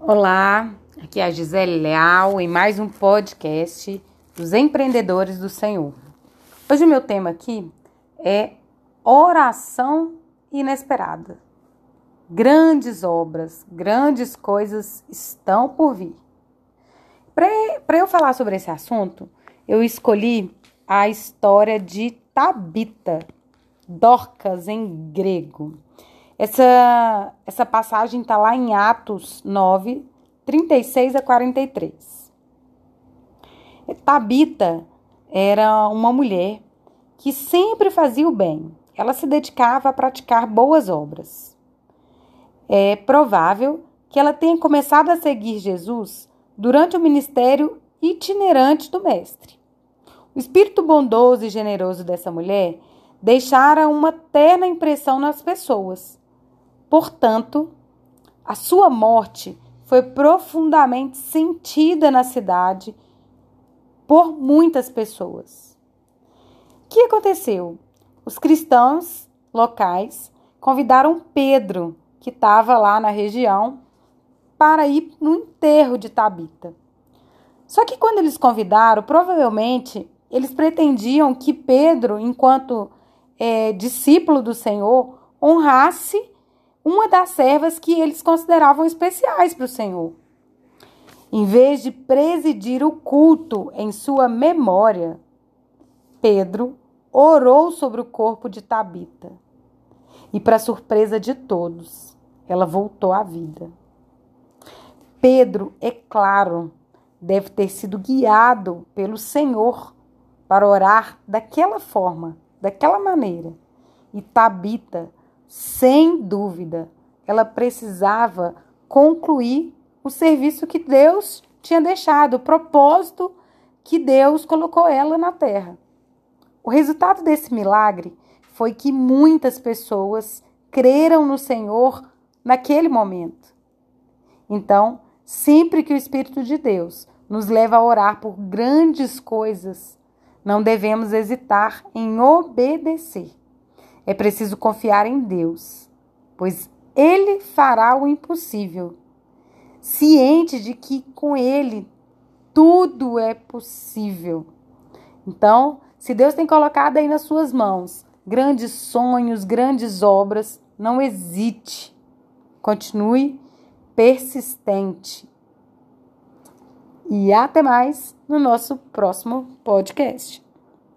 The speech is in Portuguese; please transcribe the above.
Olá, aqui é a Gisele Leal em mais um podcast dos empreendedores do Senhor. Hoje o meu tema aqui é oração inesperada. Grandes obras, grandes coisas estão por vir. Para eu falar sobre esse assunto, eu escolhi a história de Tabita, Dorcas em grego. Essa, essa passagem está lá em Atos 9, 36 a 43. Tabita era uma mulher que sempre fazia o bem. Ela se dedicava a praticar boas obras. É provável que ela tenha começado a seguir Jesus durante o ministério itinerante do Mestre. O espírito bondoso e generoso dessa mulher deixara uma terna impressão nas pessoas Portanto, a sua morte foi profundamente sentida na cidade por muitas pessoas. O que aconteceu? Os cristãos locais convidaram Pedro, que estava lá na região, para ir no enterro de Tabita. Só que quando eles convidaram, provavelmente eles pretendiam que Pedro, enquanto é, discípulo do Senhor, honrasse uma das servas que eles consideravam especiais para o Senhor. Em vez de presidir o culto em sua memória, Pedro orou sobre o corpo de Tabita. E, para surpresa de todos, ela voltou à vida. Pedro, é claro, deve ter sido guiado pelo Senhor para orar daquela forma, daquela maneira. E Tabita sem dúvida, ela precisava concluir o serviço que Deus tinha deixado, o propósito que Deus colocou ela na terra. O resultado desse milagre foi que muitas pessoas creram no Senhor naquele momento. Então, sempre que o Espírito de Deus nos leva a orar por grandes coisas, não devemos hesitar em obedecer. É preciso confiar em Deus, pois Ele fará o impossível, ciente de que com Ele tudo é possível. Então, se Deus tem colocado aí nas suas mãos grandes sonhos, grandes obras, não hesite. Continue persistente. E até mais no nosso próximo podcast.